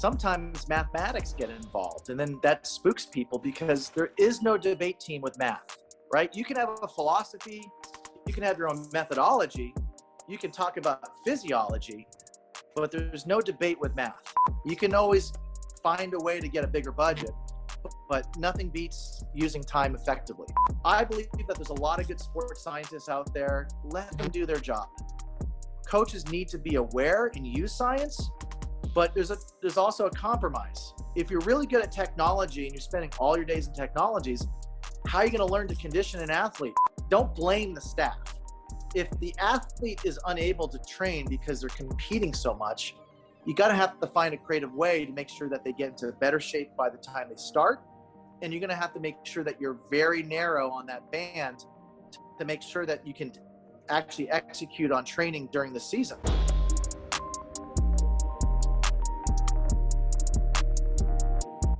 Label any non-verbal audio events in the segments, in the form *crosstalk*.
sometimes mathematics get involved and then that spooks people because there is no debate team with math right? You can have a philosophy you can have your own methodology you can talk about physiology but there's no debate with math. You can always find a way to get a bigger budget but nothing beats using time effectively. I believe that there's a lot of good sports scientists out there. Let them do their job. Coaches need to be aware and use science but there's a there's also a compromise. If you're really good at technology and you're spending all your days in technologies, how are you going to learn to condition an athlete? Don't blame the staff. If the athlete is unable to train because they're competing so much, you got to have to find a creative way to make sure that they get into better shape by the time they start. And you're going to have to make sure that you're very narrow on that band to make sure that you can actually execute on training during the season.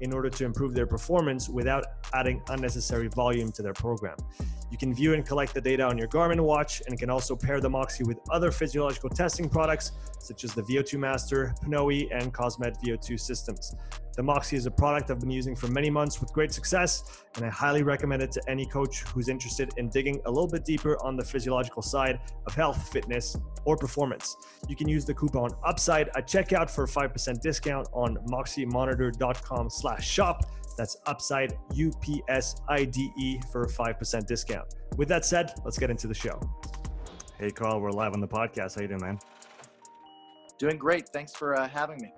in order to improve their performance without adding unnecessary volume to their program. You can view and collect the data on your Garmin watch and can also pair the Moxy with other physiological testing products such as the VO2 Master, Pnoe, and Cosmed VO2 systems. The Moxy is a product I've been using for many months with great success, and I highly recommend it to any coach who's interested in digging a little bit deeper on the physiological side of health, fitness, or performance. You can use the coupon UPSIDE at checkout for a 5% discount on moxymonitor.com slash shop. That's UPSIDE, U-P-S-I-D-E for a 5% discount. With that said, let's get into the show. Hey, Carl, we're live on the podcast. How you doing, man? Doing great. Thanks for uh, having me.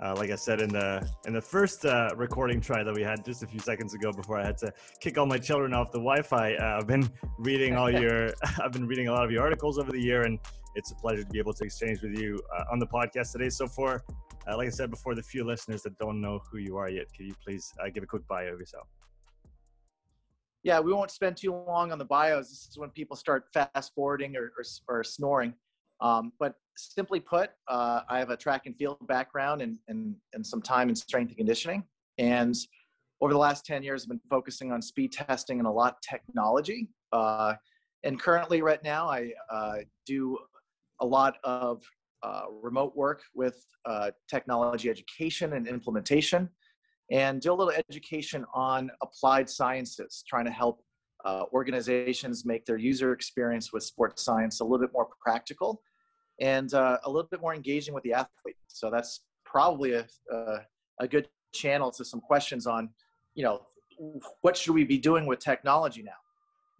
Uh, like I said in the in the first uh, recording try that we had just a few seconds ago, before I had to kick all my children off the Wi-Fi, uh, I've been *laughs* reading all *laughs* your *laughs* I've been reading a lot of your articles over the year, and it's a pleasure to be able to exchange with you uh, on the podcast today. So for uh, like I said before, the few listeners that don't know who you are yet, could you please uh, give a quick bio of yourself? Yeah, we won't spend too long on the bios. This is when people start fast forwarding or, or, or snoring. Um, but simply put, uh, I have a track and field background and, and, and some time in strength and conditioning. And over the last 10 years, I've been focusing on speed testing and a lot of technology. Uh, and currently, right now, I uh, do a lot of uh, remote work with uh, technology education and implementation, and do a little education on applied sciences, trying to help uh, organizations make their user experience with sports science a little bit more practical and uh, a little bit more engaging with the athlete. So that's probably a, a, a good channel to some questions on, you know, what should we be doing with technology now?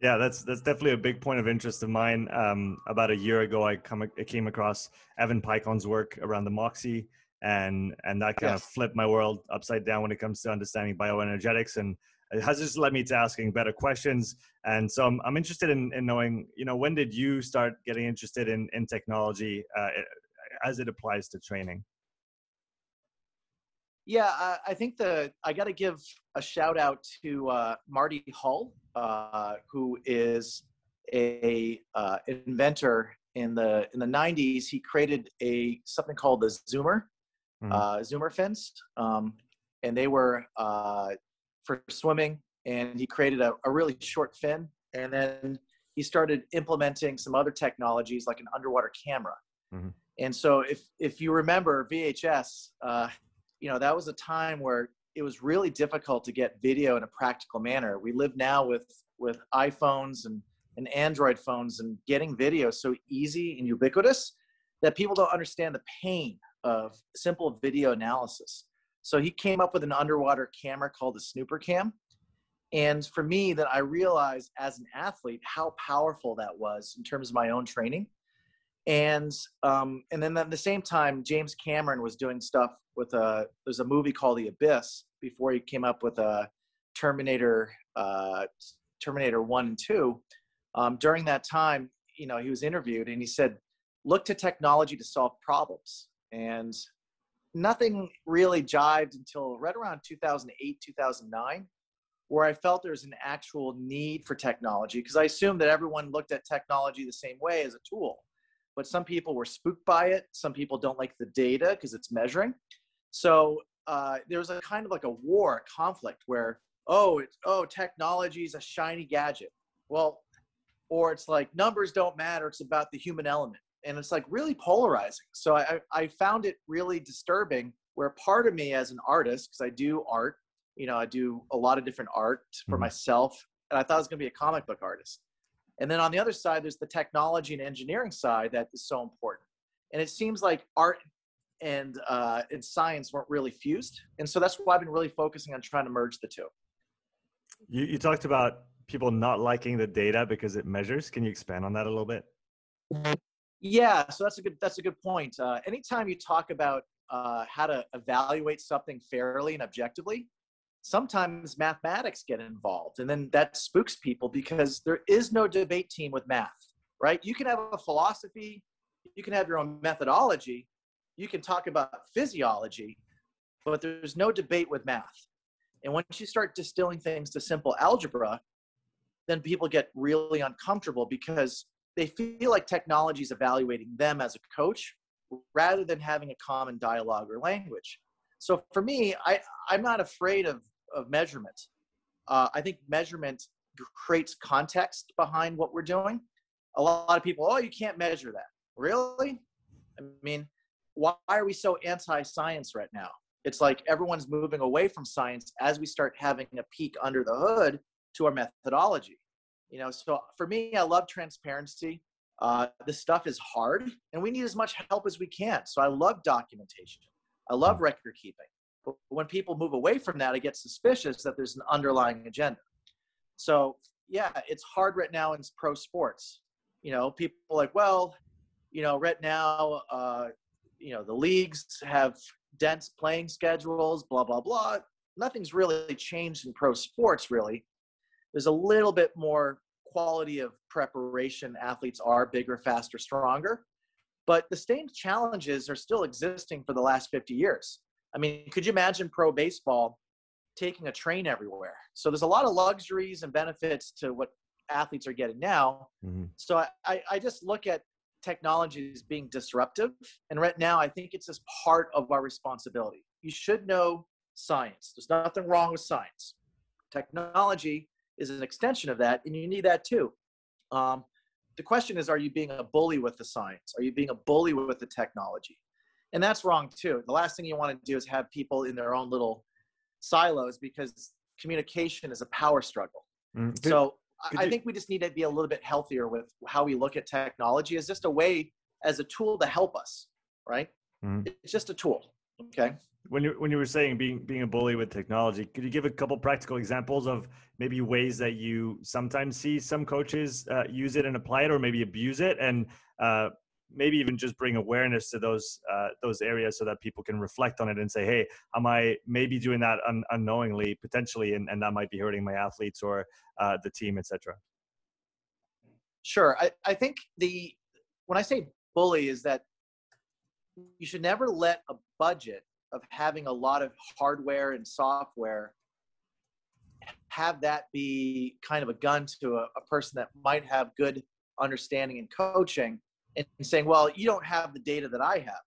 Yeah, that's that's definitely a big point of interest of mine. Um, about a year ago, I come I came across Evan Peikon's work around the Moxy, and and that kind yes. of flipped my world upside down when it comes to understanding bioenergetics and it has just led me to asking better questions. And so I'm, I'm interested in, in knowing, you know, when did you start getting interested in, in technology uh, as it applies to training? Yeah, I think the I got to give a shout out to uh, Marty Hull, uh, who is a uh, inventor in the in the 90s. He created a something called the Zoomer, mm-hmm. Uh, Zoomer fins, um, and they were uh, for swimming and he created a, a really short fin and then he started implementing some other technologies like an underwater camera. Mm-hmm. and so if if you remember vhs uh, you know that was a time where it was really difficult to get video in a practical manner. We live now with with iphones and and android phones and getting video so easy and ubiquitous that people don't understand the pain of simple video analysis so he came up with an underwater camera called the Snooper Cam, And for me, that I realized as an athlete how powerful that was in terms of my own training. And um, and then at the same time, James Cameron was doing stuff with a there's a movie called The Abyss before he came up with a Terminator uh, Terminator One and Two. Um, during that time, you know, he was interviewed and he said, "Look to technology to solve problems." And nothing really jived until right around 2008, 2009, where I felt there was an actual need for technology because I assumed that everyone looked at technology the same way as a tool. But some people were spooked by it. Some people don't like the data because it's measuring. So uh, there was a kind of like a war, a conflict where, oh, it's, oh, technology is a shiny gadget. Well, or it's like numbers don't matter. It's about the human element and it's like really polarizing. So I, I found it really disturbing where part of me as an artist, because I do art, you know, I do a lot of different art for mm-hmm. myself, and I thought I was going to be a comic book artist. And then on the other side, there's the technology and engineering side that is so important. And it seems like art and uh, and science weren't really fused, and so that's why I've been really focusing on trying to merge the two. You, you talked about people not liking the data because it measures. Can you expand on that a little bit? Yeah, so that's a good that's a good point. Uh, anytime you talk about uh, how to evaluate something fairly and objectively, sometimes mathematics get involved, and then that spooks people because there is no debate team with math, right? You can have a philosophy, you can have your own methodology, you can talk about physiology, but there's no debate with math. And once you start distilling things to simple algebra, then people get really uncomfortable because they feel like technology is evaluating them as a coach rather than having a common dialogue or language. So for me, I, I'm not afraid of, of measurement. Uh, I think measurement creates context behind what we're doing. A lot of people, oh, you can't measure that. Really? I mean, why are we so anti science right now? It's like everyone's moving away from science as we start having a peek under the hood to our methodology. You know, so for me, I love transparency. Uh, this stuff is hard, and we need as much help as we can. So I love documentation. I love hmm. record keeping. But when people move away from that, I get suspicious that there's an underlying agenda. So yeah, it's hard right now in pro sports. You know, people like, well, you know, right now, uh, you know, the leagues have dense playing schedules, blah blah blah. Nothing's really changed in pro sports, really there's a little bit more quality of preparation. Athletes are bigger, faster, stronger. But the same challenges are still existing for the last 50 years. I mean, could you imagine pro baseball taking a train everywhere? So there's a lot of luxuries and benefits to what athletes are getting now. Mm-hmm. So I, I just look at technology as being disruptive. And right now, I think it's just part of our responsibility. You should know science. There's nothing wrong with science. Technology is an extension of that, and you need that too. Um, the question is, are you being a bully with the science? Are you being a bully with the technology? And that's wrong too. The last thing you want to do is have people in their own little silos because communication is a power struggle. Mm-hmm. So I you, think we just need to be a little bit healthier with how we look at technology as just a way, as a tool to help us, right? Mm-hmm. It's just a tool. Okay when you when you were saying being being a bully with technology, could you give a couple practical examples of maybe ways that you sometimes see some coaches uh, use it and apply it, or maybe abuse it, and uh, maybe even just bring awareness to those uh, those areas so that people can reflect on it and say, "Hey, am I maybe doing that un- unknowingly, potentially, and, and that might be hurting my athletes or uh, the team, etc." Sure, I, I think the when I say bully is that you should never let a budget of having a lot of hardware and software have that be kind of a gun to a, a person that might have good understanding and coaching and saying well you don't have the data that i have.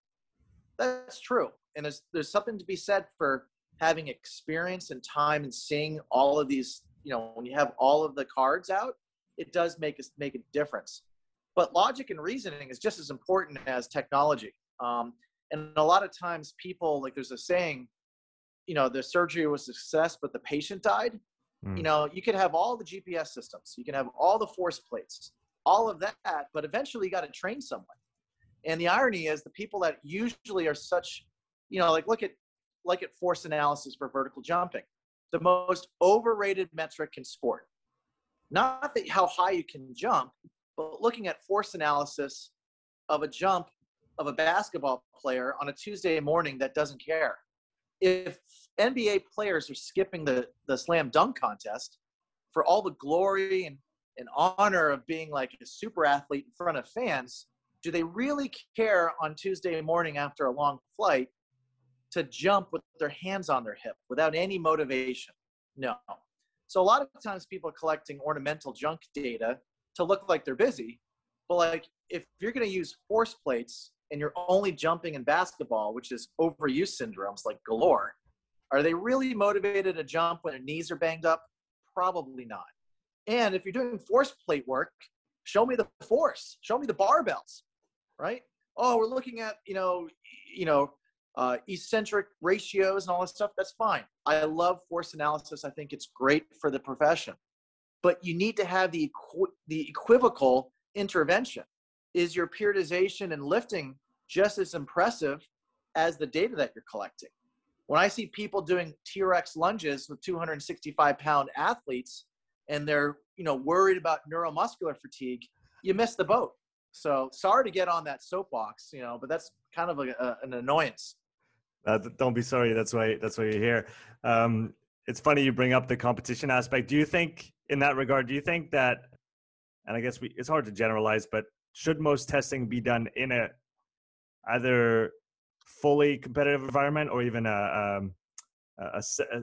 That's true. And there's there's something to be said for having experience and time and seeing all of these you know when you have all of the cards out it does make us make a difference. But logic and reasoning is just as important as technology. Um, and a lot of times people like there's a saying you know the surgery was a success but the patient died mm. you know you could have all the gps systems you can have all the force plates all of that but eventually you got to train someone and the irony is the people that usually are such you know like look at like at force analysis for vertical jumping the most overrated metric in sport. Not that how high you can jump, but looking at force analysis of a jump of a basketball player on a Tuesday morning that doesn't care. If NBA players are skipping the, the slam dunk contest for all the glory and, and honor of being like a super athlete in front of fans, do they really care on Tuesday morning after a long flight to jump with their hands on their hip without any motivation? No. So a lot of times people are collecting ornamental junk data to look like they're busy, but like if you're going to use force plates and you're only jumping in basketball, which is overuse syndromes like galore, are they really motivated to jump when their knees are banged up? Probably not. And if you're doing force plate work, show me the force, show me the barbells, right? Oh, we're looking at you know, you know, uh, eccentric ratios and all this stuff. That's fine. I love force analysis. I think it's great for the profession, but you need to have the equi- the equivocal intervention. Is your periodization and lifting just as impressive as the data that you're collecting? When I see people doing TRX lunges with 265 pound athletes and they're you know worried about neuromuscular fatigue, you miss the boat. So sorry to get on that soapbox, you know, but that's kind of a, a, an annoyance. Uh, don't be sorry. That's why. That's why you're here. Um, it's funny you bring up the competition aspect. Do you think, in that regard, do you think that, and I guess we, it's hard to generalize, but should most testing be done in a either fully competitive environment or even a, um, a, a,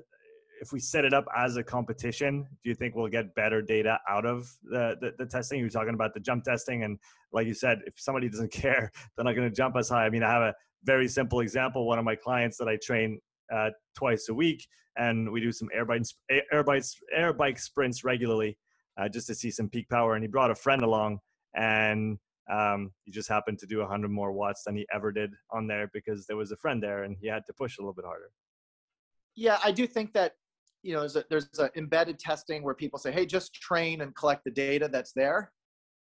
if we set it up as a competition, do you think we'll get better data out of the, the, the, testing? You're talking about the jump testing, and like you said, if somebody doesn't *laughs* care, they're not going to jump as high. I mean, I have a very simple example. One of my clients that I train uh, twice a week, and we do some air bike, air bikes, air bike sprints regularly, uh, just to see some peak power. And he brought a friend along, and um, he just happened to do 100 more watts than he ever did on there because there was a friend there and he had to push a little bit harder. Yeah, I do think that you know there's a, there's embedded testing where people say, hey, just train and collect the data that's there.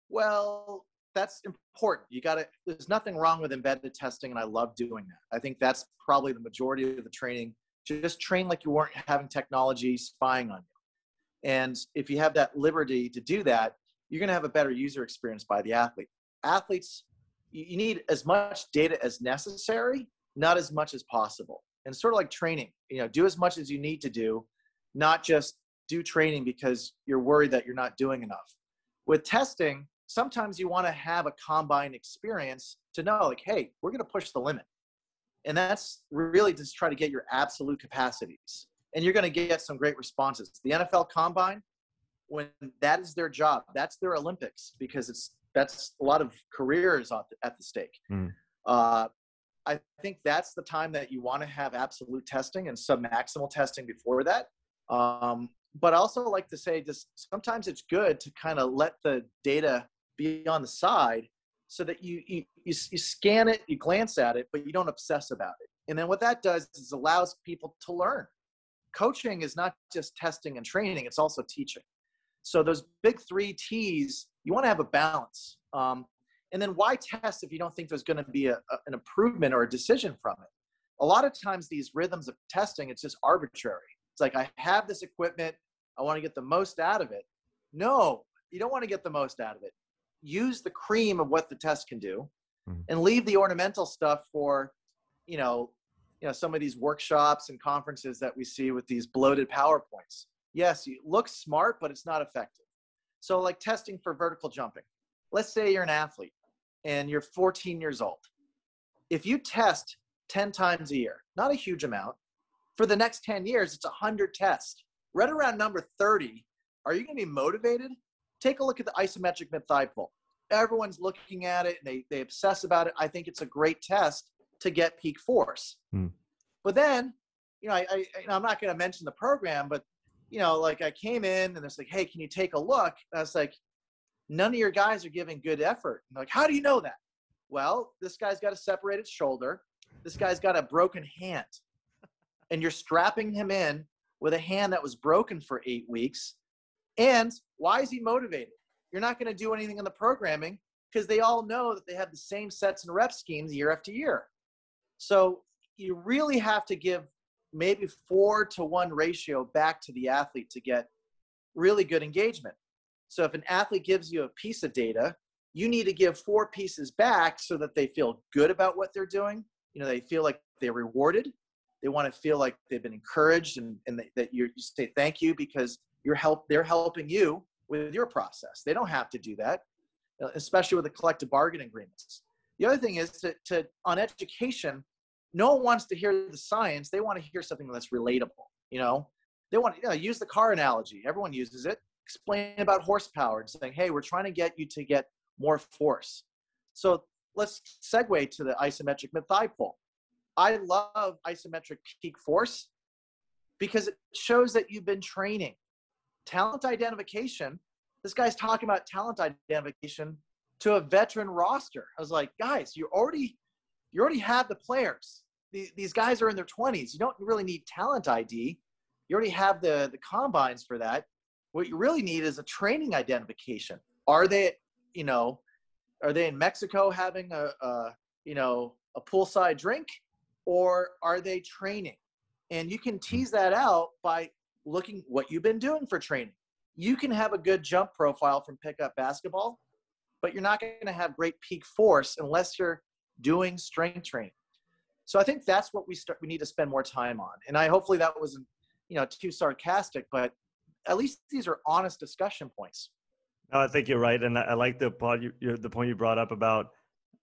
Well, that's important. You got to. There's nothing wrong with embedded testing, and I love doing that. I think that's probably the majority of the training. Just train like you weren't having technology spying on you. And if you have that liberty to do that, you're going to have a better user experience by the athlete athletes you need as much data as necessary not as much as possible. And sort of like training you know do as much as you need to do not just do training because you're worried that you're not doing enough. With testing sometimes you want to have a combine experience to know like hey we're going to push the limit. And that's really just try to get your absolute capacities. And you're going to get some great responses. The nfl combine when that is their job that's their olympics because it's that's a lot of careers at the stake. Mm. Uh, I think that's the time that you want to have absolute testing and submaximal testing before that. Um, but I also like to say just sometimes it's good to kind of let the data be on the side so that you, you, you, you scan it, you glance at it, but you don't obsess about it. And then what that does is allows people to learn. Coaching is not just testing and training, it's also teaching. So those big three T's you want to have a balance. Um, and then why test if you don't think there's going to be a, a, an improvement or a decision from it? A lot of times, these rhythms of testing, it's just arbitrary. It's like, I have this equipment, I want to get the most out of it. No, you don't want to get the most out of it. Use the cream of what the test can do mm-hmm. and leave the ornamental stuff for, you know, you know, some of these workshops and conferences that we see with these bloated PowerPoints. Yes, it looks smart, but it's not effective. So, like testing for vertical jumping. Let's say you're an athlete and you're 14 years old. If you test 10 times a year, not a huge amount, for the next 10 years, it's 100 tests. Right around number 30, are you going to be motivated? Take a look at the isometric mid-thigh pull. Everyone's looking at it and they, they obsess about it. I think it's a great test to get peak force. Hmm. But then, you know, I, I, I'm not going to mention the program, but you know, like I came in and it's like, hey, can you take a look? And I was like, none of your guys are giving good effort. Like, how do you know that? Well, this guy's got a separated shoulder. This guy's got a broken hand. And you're strapping him in with a hand that was broken for eight weeks. And why is he motivated? You're not going to do anything in the programming because they all know that they have the same sets and rep schemes year after year. So you really have to give maybe four to one ratio back to the athlete to get really good engagement. So if an athlete gives you a piece of data, you need to give four pieces back so that they feel good about what they're doing. You know, they feel like they're rewarded. They want to feel like they've been encouraged and, and that you say thank you because you're help they're helping you with your process. They don't have to do that, especially with the collective bargaining agreements. The other thing is to, to on education, no one wants to hear the science. They want to hear something that's relatable. You know, they want to you know, use the car analogy. Everyone uses it. Explain about horsepower and saying, hey, we're trying to get you to get more force. So let's segue to the isometric mid-thigh pull. I love isometric peak force because it shows that you've been training. Talent identification, this guy's talking about talent identification to a veteran roster. I was like, guys, you're already you already have the players. These guys are in their 20s. You don't really need talent ID. You already have the, the combines for that. What you really need is a training identification. Are they, you know, are they in Mexico having a, a you know, a poolside drink or are they training? And you can tease that out by looking what you've been doing for training. You can have a good jump profile from pickup basketball, but you're not going to have great peak force unless you're doing strength training. So I think that's what we start we need to spend more time on. And I hopefully that wasn't, you know, too sarcastic, but at least these are honest discussion points. No, I think you're right, and I like the you, the point you brought up about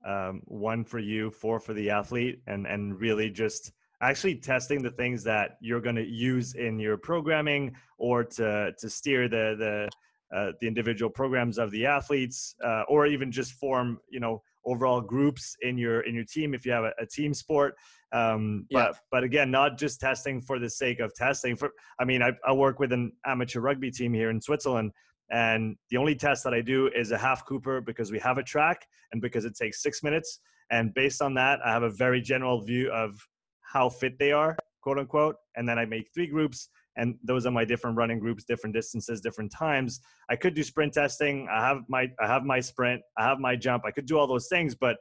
um, one for you, four for the athlete, and and really just actually testing the things that you're going to use in your programming or to to steer the the uh, the individual programs of the athletes, uh, or even just form you know overall groups in your in your team if you have a, a team sport. Um, yeah. But but again, not just testing for the sake of testing. For I mean, I, I work with an amateur rugby team here in Switzerland. And the only test that I do is a half Cooper because we have a track and because it takes six minutes. And based on that, I have a very general view of how fit they are, quote unquote. And then I make three groups and those are my different running groups different distances different times. I could do sprint testing. I have my i have my sprint. I have my jump. I could do all those things but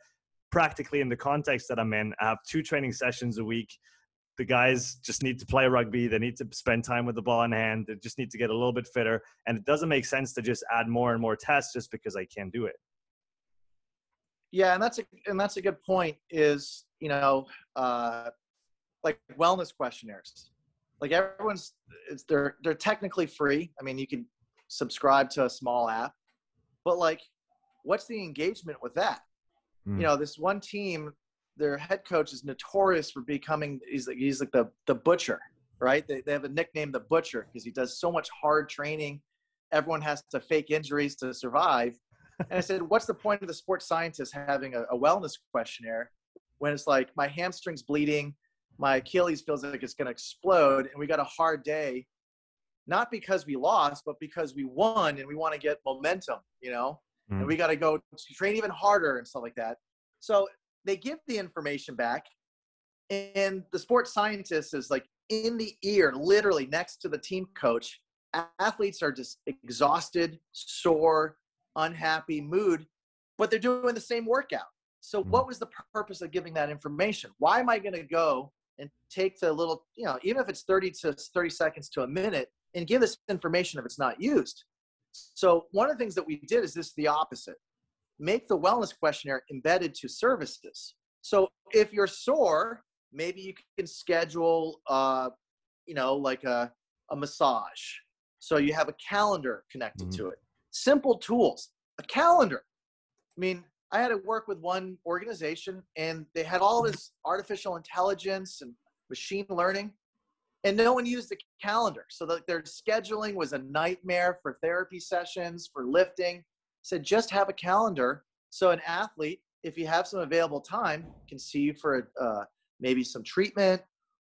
practically in the context that i'm in i have two training sessions a week. The guys just need to play rugby. They need to spend time with the ball in hand. They just need to get a little bit fitter. And it doesn't make sense to just add more and more tests just because i can't do it. Yeah and that's a and that's a good point is you know uh like wellness questionnaires like everyone's it's they're they're technically free i mean you can subscribe to a small app but like what's the engagement with that mm. you hmm. know this one team their head coach is notorious for becoming he's like he's like the the butcher right they, they have a nickname the butcher because he does so much hard training everyone has to fake injuries to survive and i said what's the point of the sports scientist having a, a wellness questionnaire when it's like my hamstring's bleeding my Achilles feels like it's going to explode, and we got a hard day, not because we lost, but because we won, and we want to get momentum, you know, mm. and we got to go train even harder and stuff like that. So they give the information back, and the sports scientist is like in the ear, literally next to the team coach. Athletes are just exhausted, sore, unhappy, mood, but they're doing the same workout. So, what mm. was the purpose of giving that information? Why am I going to go and take the little, you know, even if it's 30 to 30 seconds to a minute and give this information if it's not used. So one of the things that we did is this the opposite. Make the wellness questionnaire embedded to services. So if you're sore, maybe you can schedule, uh, you know, like a, a massage. So you have a calendar connected mm-hmm. to it. Simple tools, a calendar. I mean, I had to work with one organization and they had all this artificial intelligence and machine learning and no one used the calendar. So that their scheduling was a nightmare for therapy sessions, for lifting. Said just have a calendar so an athlete, if you have some available time, can see you for uh, maybe some treatment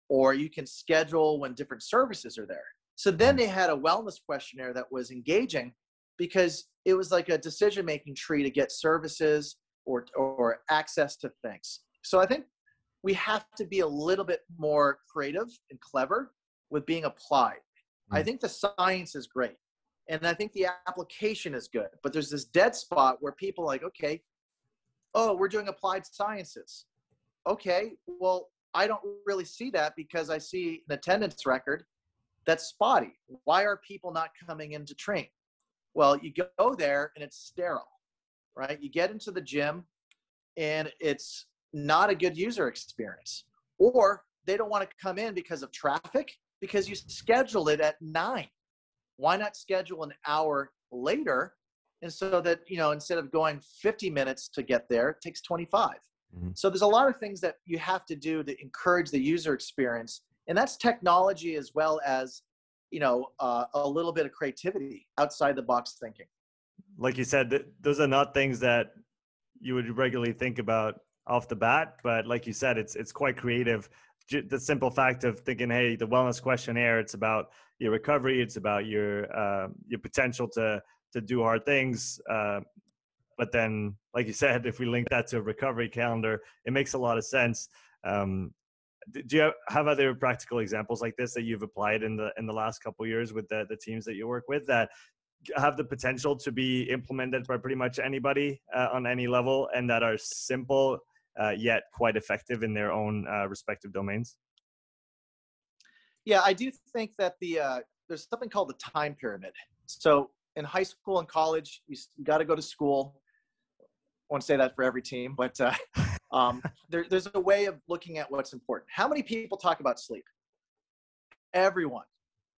or you can schedule when different services are there. So then they had a wellness questionnaire that was engaging because it was like a decision making tree to get services or or access to things. So I think we have to be a little bit more creative and clever with being applied. Mm. I think the science is great. And I think the application is good. But there's this dead spot where people like, okay, oh, we're doing applied sciences. Okay, well, I don't really see that because I see an attendance record that's spotty. Why are people not coming in to train? Well, you go there and it's sterile, right? You get into the gym and it's not a good user experience. Or they don't want to come in because of traffic because you schedule it at nine. Why not schedule an hour later? And so that, you know, instead of going 50 minutes to get there, it takes 25. Mm-hmm. So there's a lot of things that you have to do to encourage the user experience. And that's technology as well as, you know, uh, a little bit of creativity outside the box thinking. Like you said, th- those are not things that you would regularly think about off the bat, but like you said, it's it's quite creative the simple fact of thinking, hey, the wellness questionnaire, it's about your recovery, it's about your uh, your potential to to do hard things. Uh, but then, like you said, if we link that to a recovery calendar, it makes a lot of sense. Um, do you have other practical examples like this that you've applied in the in the last couple years with the the teams that you work with that have the potential to be implemented by pretty much anybody uh, on any level and that are simple uh, yet quite effective in their own uh, respective domains? Yeah, I do think that the uh, there's something called the time pyramid. So in high school and college, you got to go to school. Won't say that for every team, but uh, *laughs* um, there, there's a way of looking at what's important. How many people talk about sleep? Everyone.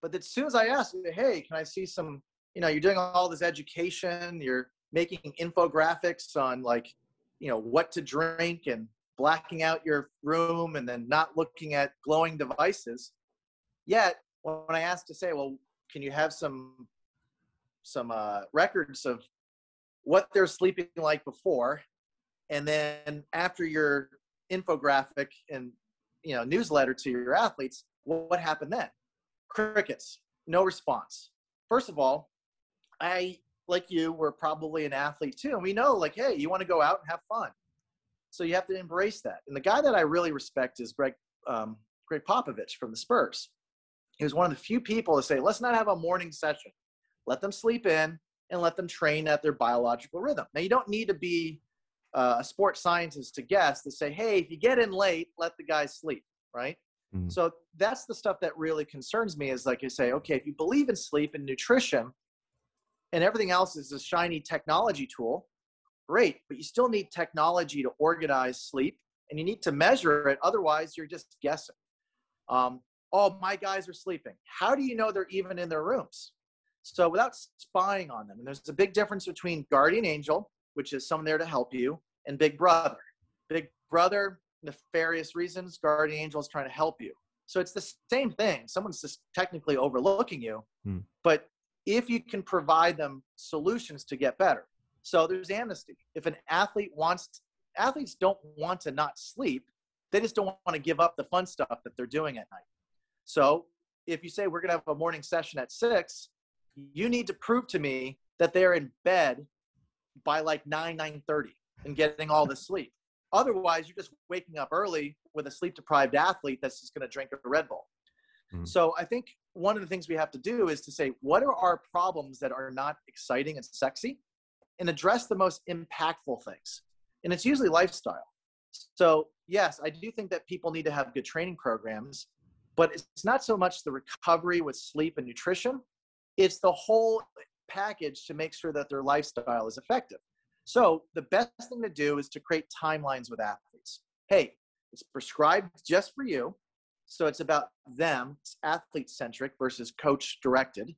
But as soon as I ask, hey, can I see some? You know, you're doing all this education. You're making infographics on like you know what to drink and blacking out your room and then not looking at glowing devices yet when i asked to say well can you have some some uh, records of what they're sleeping like before and then after your infographic and you know newsletter to your athletes what happened then crickets no response first of all i like you were probably an athlete too. And we know, like, hey, you want to go out and have fun. So you have to embrace that. And the guy that I really respect is Greg um, Gregg Popovich from the Spurs. He was one of the few people to say, let's not have a morning session. Let them sleep in and let them train at their biological rhythm. Now, you don't need to be uh, a sports scientist to guess to say, hey, if you get in late, let the guys sleep, right? Mm-hmm. So that's the stuff that really concerns me is like you say, okay, if you believe in sleep and nutrition, and everything else is a shiny technology tool, great, but you still need technology to organize sleep and you need to measure it. Otherwise, you're just guessing. Um, oh, my guys are sleeping. How do you know they're even in their rooms? So without spying on them, and there's a big difference between guardian angel, which is someone there to help you, and big brother. Big brother, nefarious reasons, guardian angel is trying to help you. So it's the same thing. Someone's just technically overlooking you, hmm. but if you can provide them solutions to get better. So there's amnesty. If an athlete wants, athletes don't want to not sleep, they just don't want to give up the fun stuff that they're doing at night. So if you say we're going to have a morning session at six, you need to prove to me that they're in bed by like 9 9.30 and getting all the sleep otherwise you're just waking up early with a sleep deprived athlete that's just going to drink a red bull mm-hmm. so i think one of the things we have to do is to say, what are our problems that are not exciting and sexy? And address the most impactful things. And it's usually lifestyle. So, yes, I do think that people need to have good training programs, but it's not so much the recovery with sleep and nutrition, it's the whole package to make sure that their lifestyle is effective. So, the best thing to do is to create timelines with athletes. Hey, it's prescribed just for you so it's about them, it's athlete centric versus coach directed.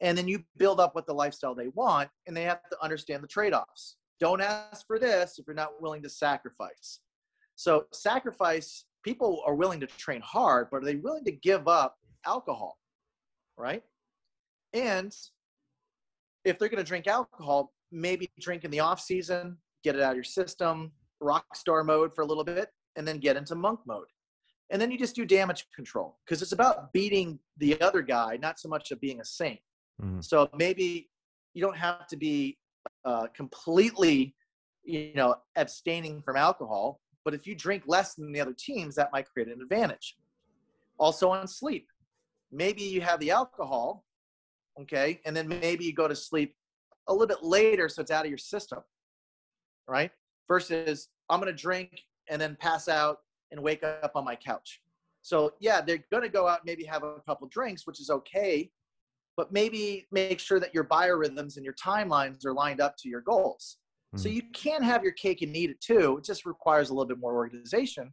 And then you build up what the lifestyle they want, and they have to understand the trade offs. Don't ask for this if you're not willing to sacrifice. So, sacrifice, people are willing to train hard, but are they willing to give up alcohol? Right? And if they're going to drink alcohol, maybe drink in the off season, get it out of your system, rock star mode for a little bit, and then get into monk mode. And then you just do damage control because it's about beating the other guy not so much of being a saint. Mm-hmm. so maybe you don't have to be uh, completely you know abstaining from alcohol but if you drink less than the other teams that might create an advantage. Also on sleep. Maybe you have the alcohol okay and then maybe you go to sleep a little bit later so it's out of your system right versus i'm going to drink and then pass out and wake up on my couch. So yeah, they're going to go out and maybe have a couple drinks, which is okay, but maybe make sure that your biorhythms and your timelines are lined up to your goals. Mm-hmm. So hmm. you can have your cake and eat it too. It just requires a little bit more organization,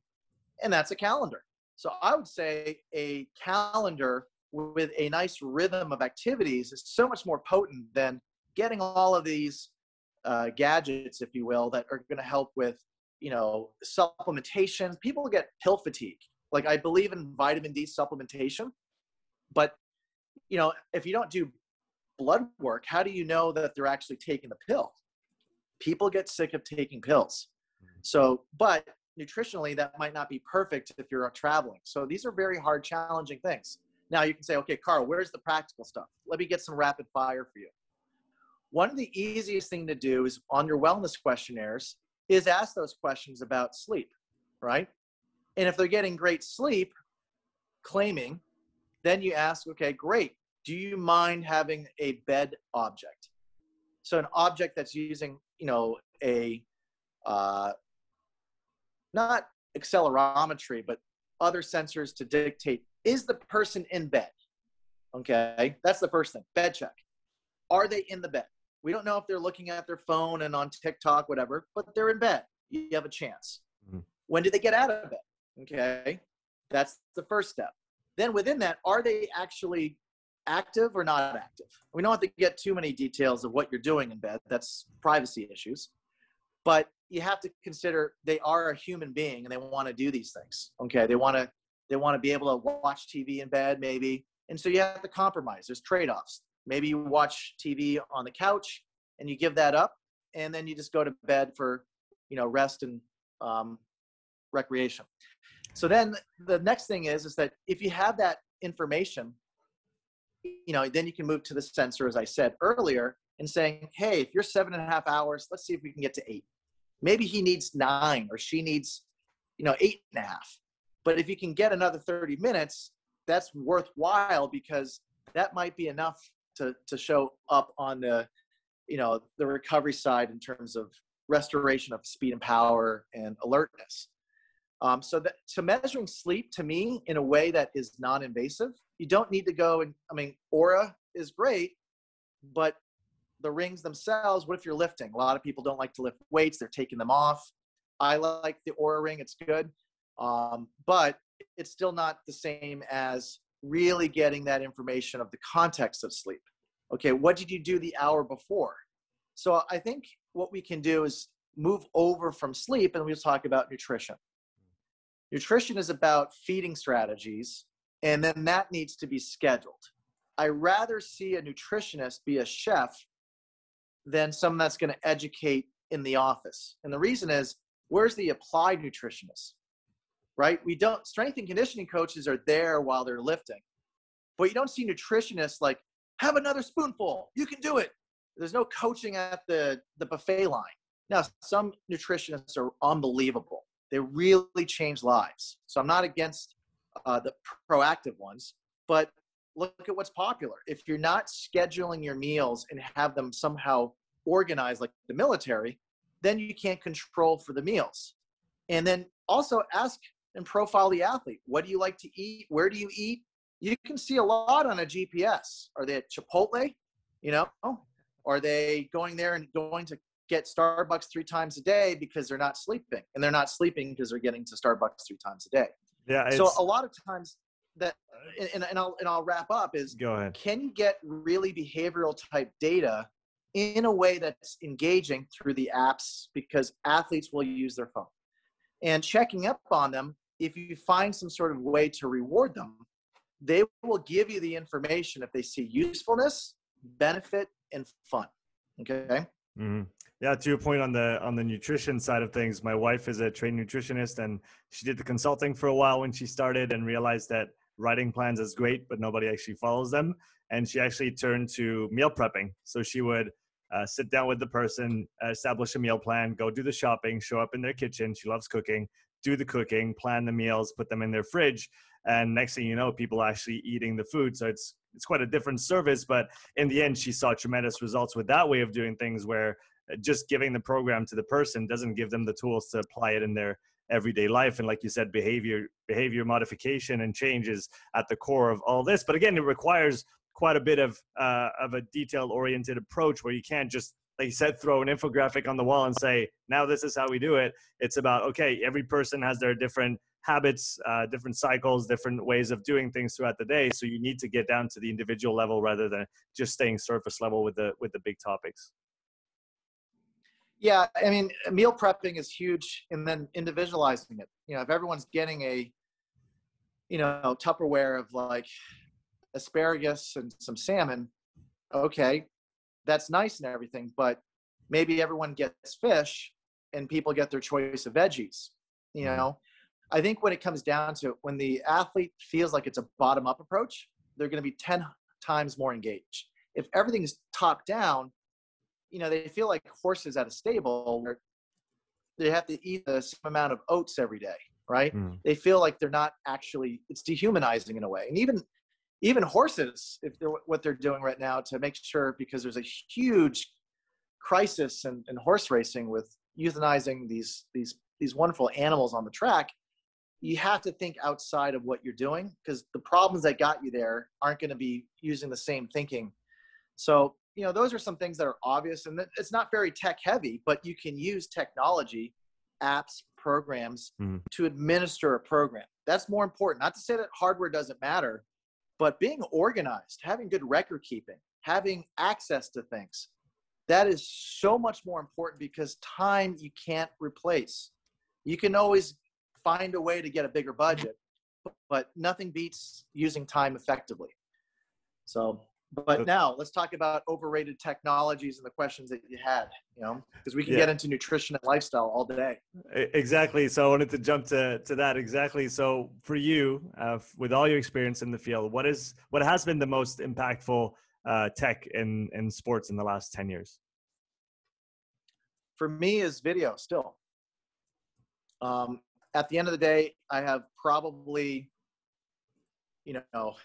and that's a calendar. So I would say a calendar with a nice rhythm of activities is so much more potent than getting all of these uh, gadgets, if you will, that are going to help with you know supplementation. People get pill fatigue. Like I believe in vitamin D supplementation, but you know if you don't do blood work, how do you know that they're actually taking the pill? People get sick of taking pills. Mm-hmm. So, but nutritionally, that might not be perfect if you're traveling. So these are very hard, challenging things. Now you can say, okay, Carl, where's the practical stuff? Let me get some rapid fire for you. One of the easiest thing to do is on your wellness questionnaires is ask those questions about sleep, right? And if they're getting great sleep, claiming, then you ask, okay, great. Do you mind having a bed object? So an object that's using, you know, a uh, not accelerometry, but other sensors to dictate is the person in bed? Okay, that's the first thing. Bed check. Are they in the bed? We don't know if they're looking at their phone and on TikTok, whatever, but they're in bed. You have a chance. Mm-hmm. When did they get out of bed? Okay, that's the first step. Then within that, are they actually active or not active? We don't have to get too many details of what you're doing in bed. That's privacy issues. But you have to consider they are a human being and they want to do these things. Okay, they want to they want to be able to watch TV in bed, maybe. And so you have to compromise. There's trade offs. Maybe you watch TV on the couch and you give that up, and then you just go to bed for, you know, rest and um, recreation. So then the next thing is, is that if you have that information, you know, then you can move to the sensor, as I said earlier, and saying, hey, if you're seven and a half hours, let's see if we can get to eight. Maybe he needs nine or she needs, you know, eight and a half. But if you can get another 30 minutes, that's worthwhile because that might be enough to, to show up on the, you know, the recovery side in terms of restoration of speed and power and alertness. Um, so that so measuring sleep to me in a way that is non-invasive, you don't need to go and I mean Oura is great, but the rings themselves, what if you're lifting? A lot of people don't like to lift weights, they're taking them off. I like the Oura ring, it's good. Um, but it's still not the same as really getting that information of the context of sleep. Okay, what did you do the hour before? So I think what we can do is move over from sleep and we'll talk about nutrition. Nutrition is about feeding strategies, and then that needs to be scheduled. I rather see a nutritionist be a chef than someone that's going to educate in the office. And the reason is, where's the applied nutritionist? Right? We don't, strength and conditioning coaches are there while they're lifting, but you don't see nutritionists like, have another spoonful, you can do it. There's no coaching at the, the buffet line. Now, some nutritionists are unbelievable. They really change lives. So I'm not against uh, the proactive ones, but look at what's popular. If you're not scheduling your meals and have them somehow organized like the military, then you can't control for the meals. And then also ask and profile the athlete. What do you like to eat? Where do you eat? You can see a lot on a GPS. Are they at Chipotle? You know, are they going there and going to get Starbucks three times a day because they're not sleeping, and they're not sleeping because they're getting to Starbucks three times a day. Yeah. So a lot of times that, and, and I'll and I'll wrap up is go ahead. Can you get really behavioral type data in a way that's engaging through the apps because athletes will use their phone and checking up on them if you find some sort of way to reward them they will give you the information if they see usefulness benefit and fun okay mm-hmm. yeah to your point on the on the nutrition side of things my wife is a trained nutritionist and she did the consulting for a while when she started and realized that writing plans is great but nobody actually follows them and she actually turned to meal prepping so she would uh, sit down with the person, establish a meal plan, go do the shopping, show up in their kitchen. She loves cooking, do the cooking, plan the meals, put them in their fridge, and next thing you know, people are actually eating the food. So it's it's quite a different service, but in the end, she saw tremendous results with that way of doing things, where uh, just giving the program to the person doesn't give them the tools to apply it in their everyday life and like you said behavior behavior modification and changes at the core of all this but again it requires quite a bit of uh, of a detail oriented approach where you can't just like you said throw an infographic on the wall and say now this is how we do it. It's about okay every person has their different habits uh, different cycles different ways of doing things throughout the day. So you need to get down to the individual level rather than just staying surface level with the with the big topics. Yeah, I mean, meal prepping is huge, and then individualizing it. You know, if everyone's getting a, you know, Tupperware of like asparagus and some salmon, okay, that's nice and everything, but maybe everyone gets fish, and people get their choice of veggies. You mm-hmm. know, I think when it comes down to it, when the athlete feels like it's a bottom up approach, they're going to be ten times more engaged. If everything's top down, you know, they feel like horses at a stable where they have to eat the same amount of oats every day, right? Mm. They feel like they're not actually, it's dehumanizing in a way. And even, even horses, if they're what they're doing right now to make sure, because there's a huge crisis in, in horse racing with euthanizing these, these, these wonderful animals on the track, you have to think outside of what you're doing because the problems that got you there aren't going to be using the same thinking. So you know those are some things that are obvious and it's not very tech heavy but you can use technology apps programs mm. to administer a program that's more important not to say that hardware doesn't matter but being organized having good record keeping having access to things that is so much more important because time you can't replace. You can always find a way to get a bigger budget but nothing beats using time effectively. So but now let's talk about overrated technologies and the questions that you had, you know, because we can yeah. get into nutrition and lifestyle all day. Exactly. So I wanted to jump to, to that. Exactly. So for you, uh, with all your experience in the field, what is, what has been the most impactful uh, tech in, in sports in the last 10 years? For me is video still. Um, at the end of the day, I have probably, you know,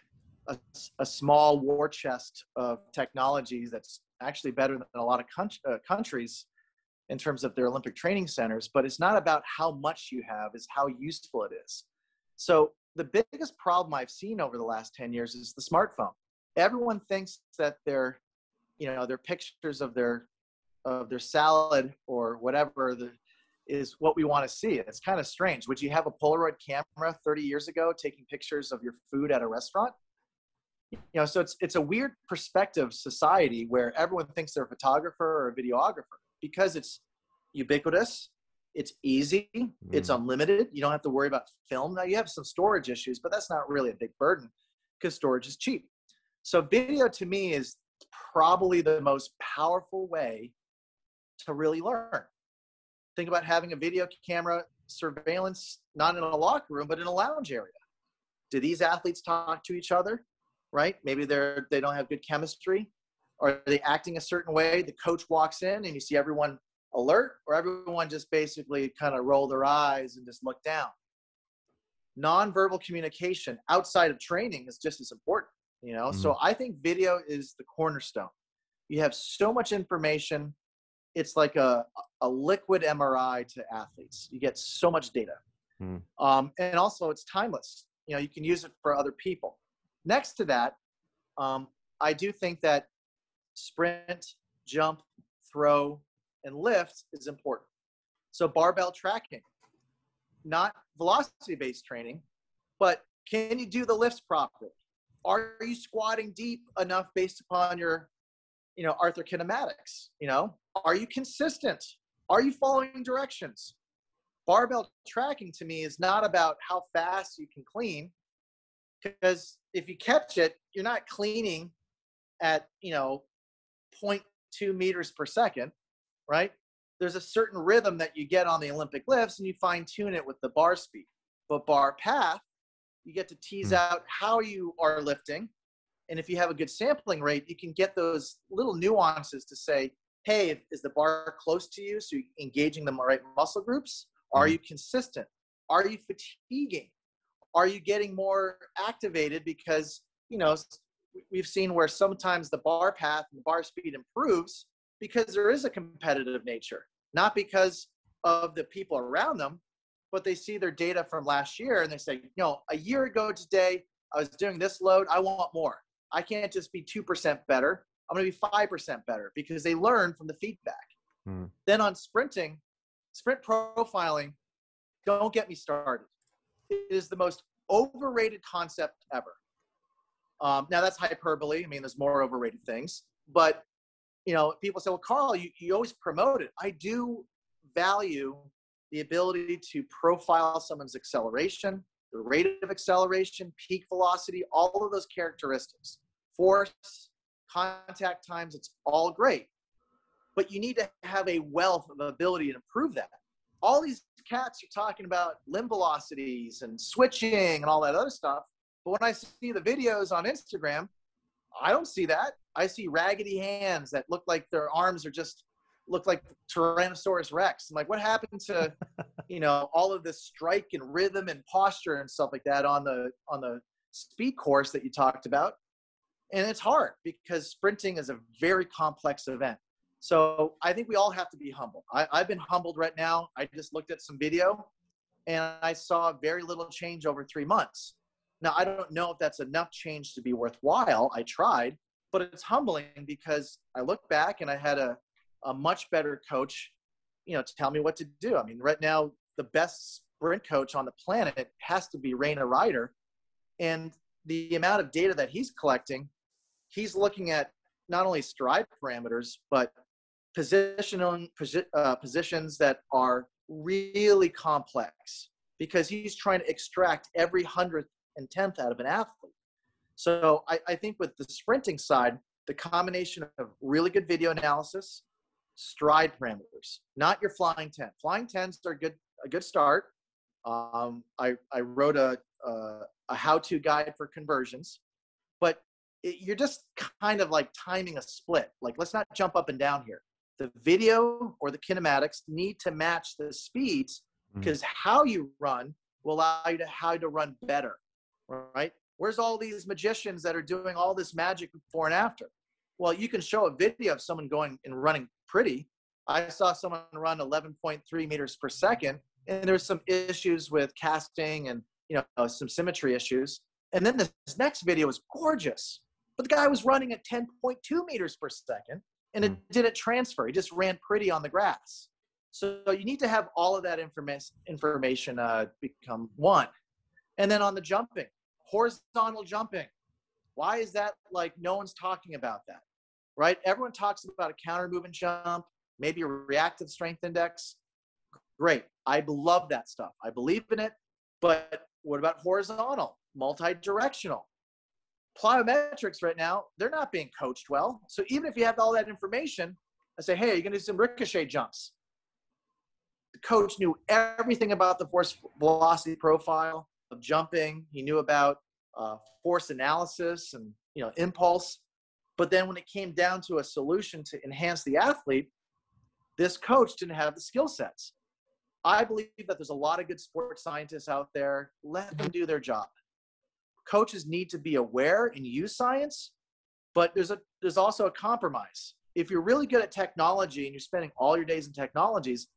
a, a small war chest of technologies that's actually better than a lot of con- uh, countries in terms of their Olympic training centers, but it's not about how much you have, it's how useful it is. So the biggest problem I've seen over the last 10 years is the smartphone. Everyone thinks that their, you know, their pictures of their of their salad or whatever the, is what we want to see. It's kind of strange. Would you have a Polaroid camera 30 years ago taking pictures of your food at a restaurant? You know so it's it's a weird perspective society where everyone thinks they're a photographer or a videographer because it's ubiquitous it's easy mm. it's unlimited. You don't have to worry about film. Now you have some storage issues but that's not really a big burden because storage is cheap. So video to me is probably the most powerful way to really learn. Think about having a video camera surveillance not in a locker room but in a lounge area. Do these athletes talk to each other right? Maybe they're they don't have good chemistry. Are they acting a certain way? The coach walks in and you see everyone alert, or everyone just basically kind of roll their eyes and just look down. Nonverbal communication outside of training is just as important, you know. Mm-hmm. So I think video is the cornerstone. You have so much information. It's like a, a liquid MRI to athletes. You get so much data. Mm. Um, and also it's timeless. You know, you can use it for other people. Next to that, um, I do think that sprint, jump, throw, and lift is important. So barbell tracking, not velocity based training, but can you do the lifts properly? Are you squatting deep enough based upon your, you know, arthrokinematics? You know, are you consistent? Are you following directions? Barbell tracking to me is not about how fast you can clean because if you catch it, you're not cleaning at you know 0.2 meters per second, right? There's a certain rhythm that you get on the Olympic lifts, and you fine tune it with the bar speed. But bar path, you get to tease mm. out how you are lifting, and if you have a good sampling rate, you can get those little nuances to say, hey, is the bar close to you? So you're engaging the right muscle groups. Are mm. you consistent? Are you fatiguing? Are you getting more activated because you know we've seen where sometimes the bar path and the bar speed improves because there is a competitive nature not because of the people around them but they see their data from last year and they say, you know, a year ago today, I was doing this load. I want more. I can't just be 2% better. I'm going to be 5% better because they learn from the feedback. Hmm. Then on sprinting, sprint profiling, don't get me started. It is the most overrated concept ever. Um, now that's hyperbole. I mean, there's more overrated things, but you know, people say, well, Carl, you, you always promote it. I do value the ability to profile someone's acceleration, the rate of acceleration, peak velocity, all of those characteristics, force, contact times, it's all great. But you need to have a wealth of ability to improve that. All these cats are talking about limb velocities and switching and all that other stuff. But when I see the videos on Instagram, I don't see that. I see raggedy hands that look like their arms are just look like Tyrannosaurus Rex. I'm like, what happened to, *laughs* you know, all of this strike and rhythm and posture and stuff like that on the on the speed course that you talked about? And it's hard because sprinting is a very complex event. So I think we all have to be humble. I, I've been humbled right now. I just looked at some video and I saw very little change over three months. Now, I don't know if that's enough change to be worthwhile. I tried, but it's humbling because I look back and I had a, a much better coach, you know, to tell me what to do. I mean, right now, the best sprint coach on the planet has to be Rana Reider. And the amount of data that he's collecting, he's looking at not only stride parameters, but position on, uh, positions that are really complex because he's trying to extract every hundredth and tenth out of an athlete. So I, I think with the sprinting side, the combination of really good video analysis, stride parameters, not your flying 10. Flying 10s are good, a good start. Um, I, I wrote a, a, how-to guide for conversions, but it, you're just kind of like timing a split. Like, let's not jump up and down here. The video or the kinematics need to match the speeds because mm. how you run will allow you to how to run better right? Where's all these magicians that are doing all this magic before and after? Well, you can show a video of someone going and running pretty. I saw someone run 11.3 meters per second, and there's some issues with casting and you know some symmetry issues. And then this next video was gorgeous, but the guy was running at 10.2 meters per second, and it hmm. didn't transfer. He just ran pretty on the grass. So you need to have all of that information information uh, become one. And then on the jumping, horizontal jumping. Why is that like no one's talking about that? Right? Everyone talks about a counter movement jump, maybe a reactive strength index. Great. I love that stuff. I believe in it. But what about horizontal, multi directional? Plyometrics right now, they're not being coached well. So even if you have all that information, I say, hey, you're going to do some ricochet jumps. The coach knew everything about the force velocity profile, of jumping. He knew about uh, force analysis and you know impulse. But then when it came down to a solution to enhance the athlete, this coach didn't have the skill sets. I believe that there's a lot of good sports scientists out there. Let them do their job. Coaches need to be aware and use science, but there's a there's also a compromise. If you're really good at technology and you're spending all your days in technologies,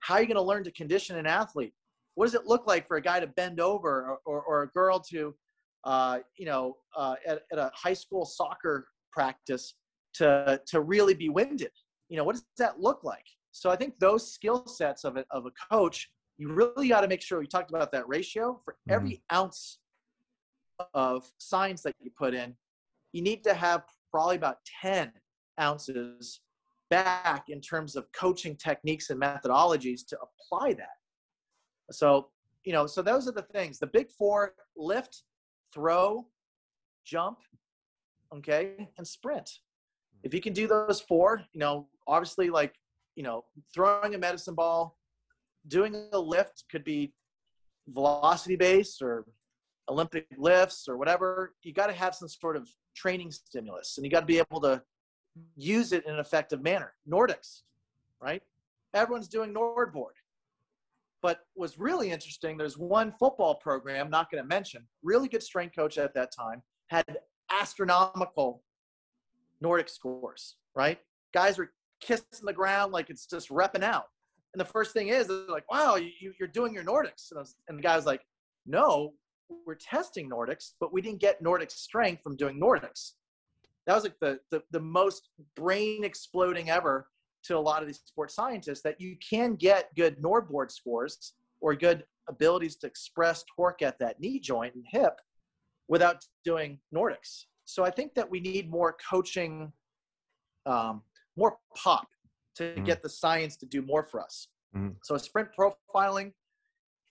how are you going to learn to condition an athlete? what does it look like for a guy to bend over or, or, or a girl to, uh, you know, uh, at, at a high school soccer practice to, to really be winded? You know, what does that look like? So I think those skill sets of a, of a coach, you really got to make sure we talked about that ratio for mm-hmm. every ounce of science that you put in, you need to have probably about 10 ounces back in terms of coaching techniques and methodologies to apply that. So, you know, so those are the things. The big four lift, throw, jump, okay, and sprint. If you can do those four, you know, obviously like, you know, throwing a medicine ball, doing a lift could be velocity based or Olympic lifts or whatever. You got to have some sort of training stimulus and you got to be able to use it in an effective manner. Nordics, right? Everyone's doing NordBord. But was really interesting, there's one football program, not going to mention, really good strength coach at that time, had astronomical Nordic scores, right? Guys were kissing the ground like it's just repping out. And the first thing is, they're like, wow, you, you're doing your Nordics. And, was, and the guy was like, no, we're testing Nordics, but we didn't get Nordic strength from doing Nordics. That was like the, the, the most brain exploding ever to a lot of these sports scientists that you can get good NordBord scores or good abilities to express torque at that knee joint and hip without doing Nordics. So I think that we need more coaching, um, more pop to mm-hmm. get the science to do more for us. Mm-hmm. So sprint profiling,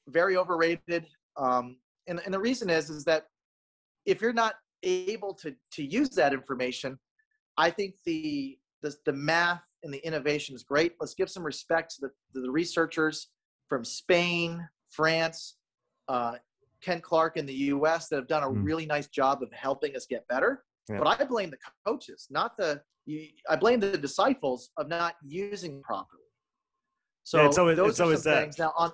very overrated. Um, and, and the reason is, is that if you're not able to, to use that information, I think the, the, the math and the innovation is great. Let's give some respect to the, to the researchers from Spain, France, uh, Ken Clark in the U.S. that have done a mm. really nice job of helping us get better. Yeah. But I blame the coaches, not the. I blame the disciples of not using properly. So yeah, it's always, those it's always that. Now on,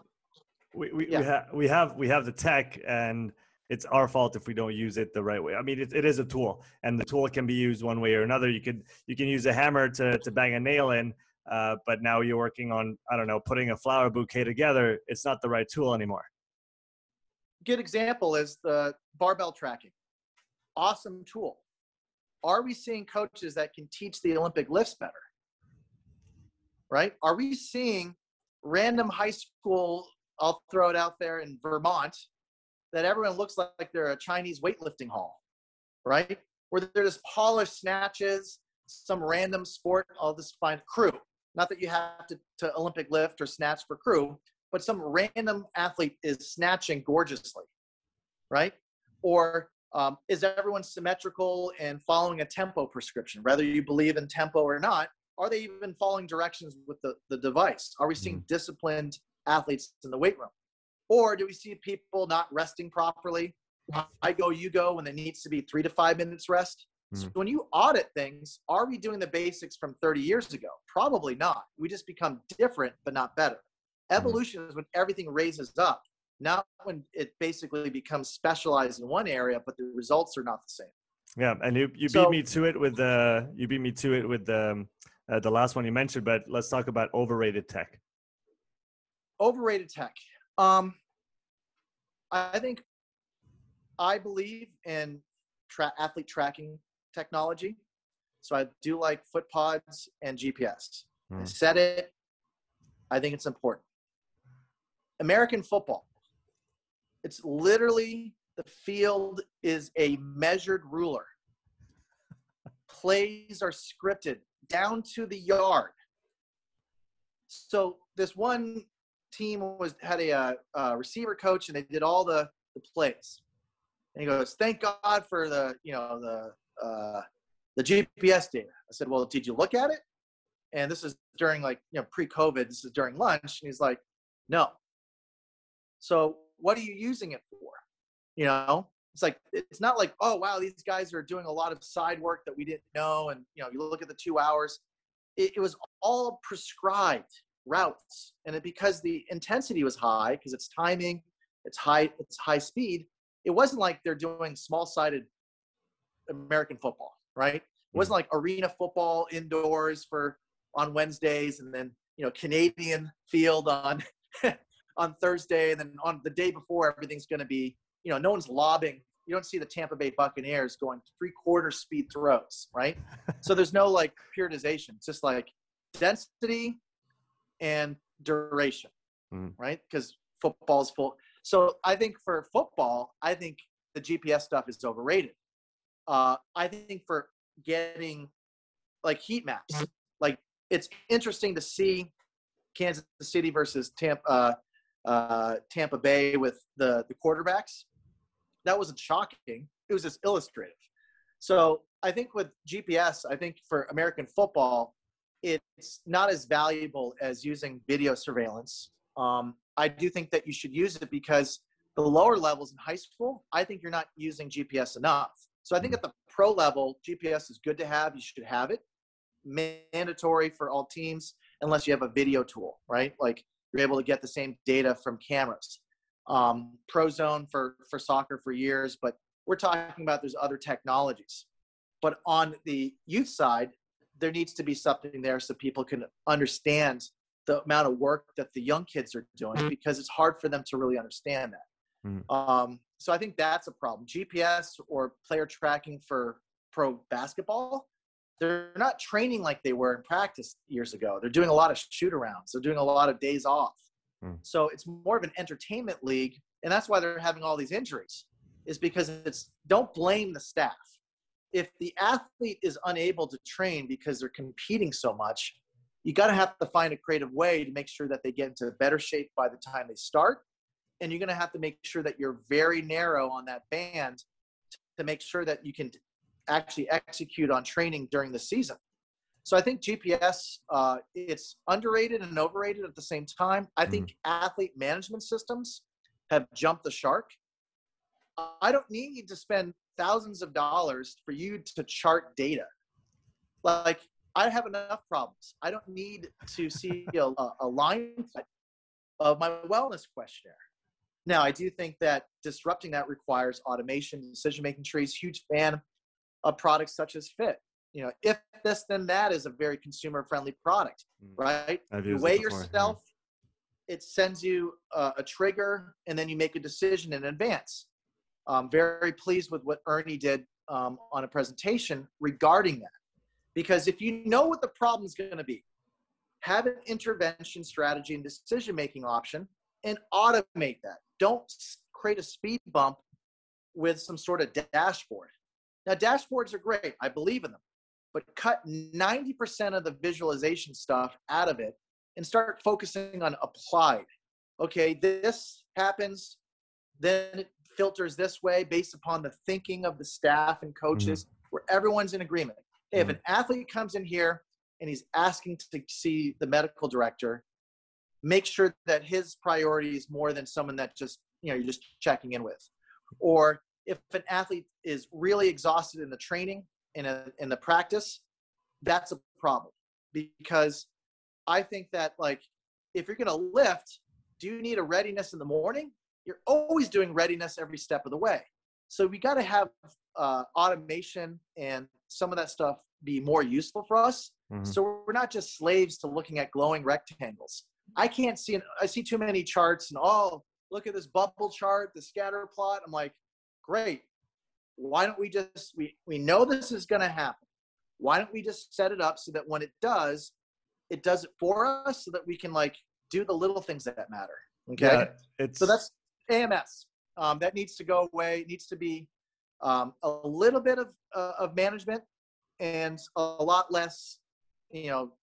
we we, yeah. we, ha- we have we have the tech and it's our fault if we don't use it the right way. I mean, it, it is a tool, and the tool can be used one way or another. You could you can use a hammer to to bang a nail in, uh, but now you're working on I don't know putting a flower bouquet together. It's not the right tool anymore. Good example is the barbell tracking. Awesome tool. Are we seeing coaches that can teach the Olympic lifts better? Right? Are we seeing random high school? I'll throw it out there in Vermont that everyone looks like they're a Chinese weightlifting hall, right? Where they're just polished snatches, some random sport. I'll just find crew. Not that you have to, to Olympic lift or snatch for crew, but some random athlete is snatching gorgeously, right? Or um, is everyone symmetrical and following a tempo prescription? Whether you believe in tempo or not, are they even following directions with the, the device? Are we seeing mm-hmm. disciplined athletes in the weight room? Or do we see people not resting properly? I go, you go when there needs to be three to five minutes rest. Mm-hmm. So when you audit things, are we doing the basics from 30 years ago? Probably not. We just become different, but not better. Mm-hmm. Evolution mm-hmm. is when everything raises up, not when it basically becomes specialized in one area, but the results are not the same. Yeah, and you, you so, beat me to it with the you beat me to it with the um, uh, the last one you mentioned. But let's talk about overrated tech. Overrated tech. Um, I think I believe in tra- athlete tracking technology. So I do like foot pods and GPS. Mm. I hmm. said it. I think it's important. American football. It's literally the field is a measured ruler. Plays are scripted down to the yard. So this one team was had a, uh, a, receiver coach, and they did all the the plays. And he goes, "Thank God for the you know the uh, the GPS data." I said, "Well, did you look at it?" And this is during like you know pre-COVID. This is during lunch, and he's like, "No." So what are you using it for? You know, it's like it's not like oh wow these guys are doing a lot of side work that we didn't know, and you know you look at the two hours. It, it was all prescribed routes. And it, because the intensity was high because it's timing it's high it's high speed it wasn't like they're doing small sided american football right? It wasn't mm. like arena football indoors for on wednesdays and then you know canadian field on *laughs* on thursday and then on the day before everything's going to be you know no one's lobbing. You don't see the tampa bay buccaneers going three quarter speed throws right? *laughs* So there's no like periodization. It's just like density and duration, mm. right? Because football's full. So I think for football, I think the GPS stuff is overrated. Uh, I think for getting like heat maps, like it's interesting to see Kansas City versus Tampa, uh, uh, Tampa Bay with the the quarterbacks. That wasn't shocking. It was just illustrative. So I think with GPS, I think for American football, it's not as valuable as using video surveillance. Um, I do think that you should use it because the lower levels in high school, I think you're not using GPS enough. So I think at the pro level, GPS is good to have. You should have it. Mandatory for all teams, unless you have a video tool, right? Like you're able to get the same data from cameras. Um, Prozone for for soccer for years, but we're talking about there's other technologies. But on the youth side, there needs to be something there so people can understand the amount of work that the young kids are doing Mm-hmm. because it's hard for them to really understand that. Mhm. Um, so I think that's a problem. GPS or player tracking for pro basketball, they're not training like they were in practice years ago. They're doing a lot of shoot arounds. They're doing a lot of days off. Mm. So it's more of an entertainment league, and that's why they're having all these injuries. Is because it's don't blame the staff. If the athlete is unable to train because they're competing so much, you got to have to find a creative way to make sure that they get into better shape by the time they start. And you're going to have to make sure that you're very narrow on that band to make sure that you can actually execute on training during the season. So I think GPS uh, it's underrated and overrated at the same time. I think athlete management systems have jumped the shark. I don't need to spend thousands of dollars for you to chart data. Like I have enough problems. I don't need to see a, a line of my wellness questionnaire. Now, I do think that disrupting that requires automation, decision-making trees. Huge fan of products such as IFTTT. You know, if this, then that is a very consumer-friendly product, Mm. right? I've You weigh before, yeah. yourself. It sends you a trigger, and then you make a decision in advance. I'm very pleased with what Ernie did um, on a presentation regarding that, because if you know what the problem is going to be, have an intervention strategy and decision-making option, and automate that. Don't create a speed bump with some sort of dashboard. Now, dashboards are great. I believe in them but cut 90% of the visualization stuff out of it and start focusing on applied. Okay, this happens, then filters this way based upon the thinking of the staff and coaches, mm-hmm. where everyone's in agreement. Hey, if an mm-hmm. athlete comes in here and he's asking to see the medical director, make sure that his priority is more than someone that just, you know, you're just checking in with. Or if an athlete is really exhausted in the training in a uh, in the practice, that's a problem because I think that like if you're gonna lift, do you need a readiness in the morning? You're always doing readiness every step of the way. So we got to have uh, automation and some of that stuff be more useful for us. Mhm. So we're not just slaves to looking at glowing rectangles. I can't see. I see too many charts and oh, look at this bubble chart, the scatter plot. I'm like, great. Why don't we just we we know this is going to happen. Why don't we just set it up so that when it does, it does it for us so that we can like do the little things that matter. Okay. Yeah, it's So that's AMS. Um, that needs to go away. It needs to be um, a little bit of uh, of management and a lot less, you know,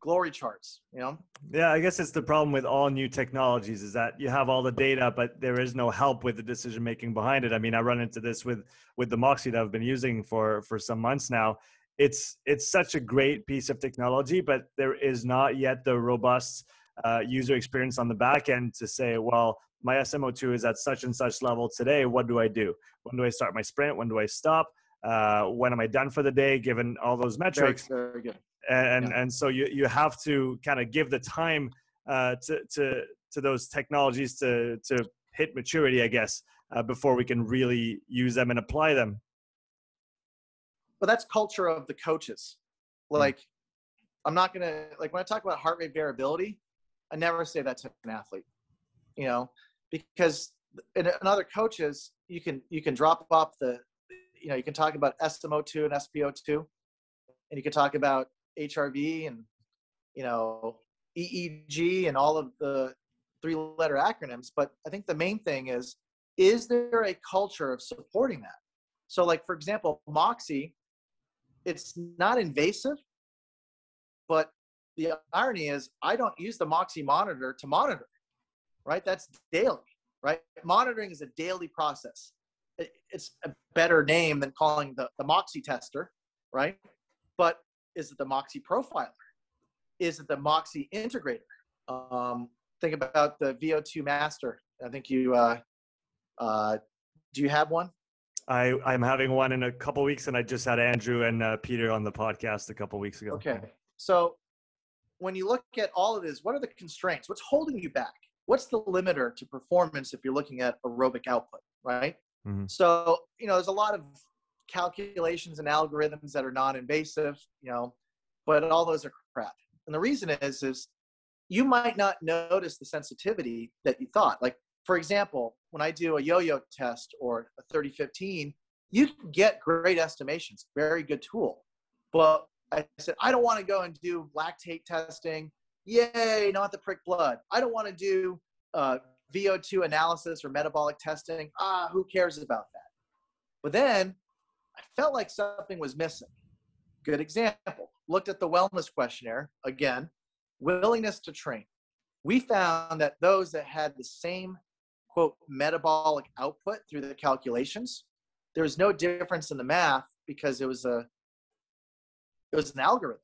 glory charts. You know. Yeah, I guess it's the problem with all new technologies is that you have all the data, but there is no help with the decision making behind it. I mean, I run into this with with the Moxy that I've been using for for some months now. It's it's such a great piece of technology, but there is not yet the robust uh, user experience on the back end to say, well, my SMO2 is at such and such level today. What do I do? When do I start my sprint? When do I stop? Uh, when am I done for the day? Given all those metrics, very good. and Yeah. and so you you have to kind of give the time uh, to to to those technologies to to hit maturity, I guess, uh, before we can really use them and apply them. but that's culture of the coaches. Hmm. Like, I'm not gonna like when I talk about heart rate variability, I never say that to an athlete, you know, because in, other coaches you can you can drop off the, you know, you can talk about SMO2 and SPO2, and you can talk about HRV and you know EEG and all of the three-letter acronyms. But I think the main thing is, is there a culture of supporting that? So, like for example, Moxy it's not invasive, but the irony is I don't use the Moxy monitor to monitor, right? That's daily, right? Monitoring is a daily process. It's a better name than calling the, the Moxy tester, right? But is it the Moxy profiler? Is it the Moxy integrator? Um, think about the VO2 master. I think you, uh, uh, do you have one? I I'm having one in a couple weeks, and I just had Andrew and uh, Peter on the podcast a couple weeks ago. Okay. So when you look at all of this, what are the constraints? What's holding you back? What's the limiter to performance if you're looking at aerobic output, right? Mhm. So, you know, there's a lot of calculations and algorithms that are non-invasive, you know, but all those are crap. And the reason is, is you might not notice the sensitivity that you thought. Like, for example, when I do a yo yo test or a 3015, you can get great estimations, very good tool. But I said, I don't want to go and do lactate testing. Yay, not the prick blood. I don't want to do uh, VO2 analysis or metabolic testing. Ah, who cares about that? But then I felt like something was missing. Good example. Looked at the wellness questionnaire again, willingness to train. We found that those that had the same quote metabolic output through the calculations, there was no difference in the math because it was a it was an algorithm.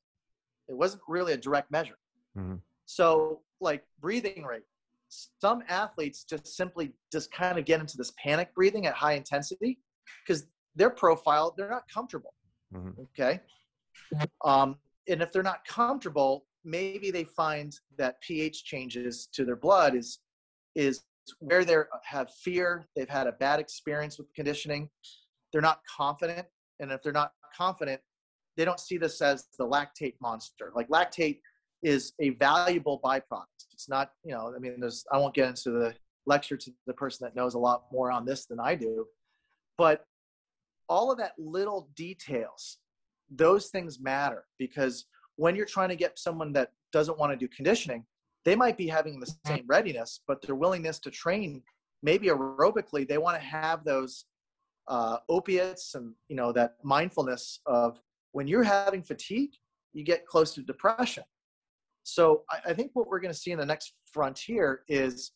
It wasn't really a direct measure. Mm-hmm. So like breathing rate, some athletes just simply just kind of get into this panic breathing at high intensity because their profile they're not comfortable. Mm-hmm. Okay, um, and if they're not comfortable, maybe they find that pH changes to their blood is is where they have fear, they've had a bad experience with conditioning, they're not confident, and if they're not confident, they don't see this as the lactate monster. Like lactate is a valuable byproduct. It's not, you know, I mean, there's I won't get into the lecture to the person that knows a lot more on this than I do, but all of that little details, those things matter because when you're trying to get someone that doesn't want to do conditioning, they might be having the same readiness, but their willingness to train, maybe aerobically, they want to have those uh, opiates and you know that mindfulness of when you're having fatigue, you get close to depression. So I, I think what we're going to see in the next frontier is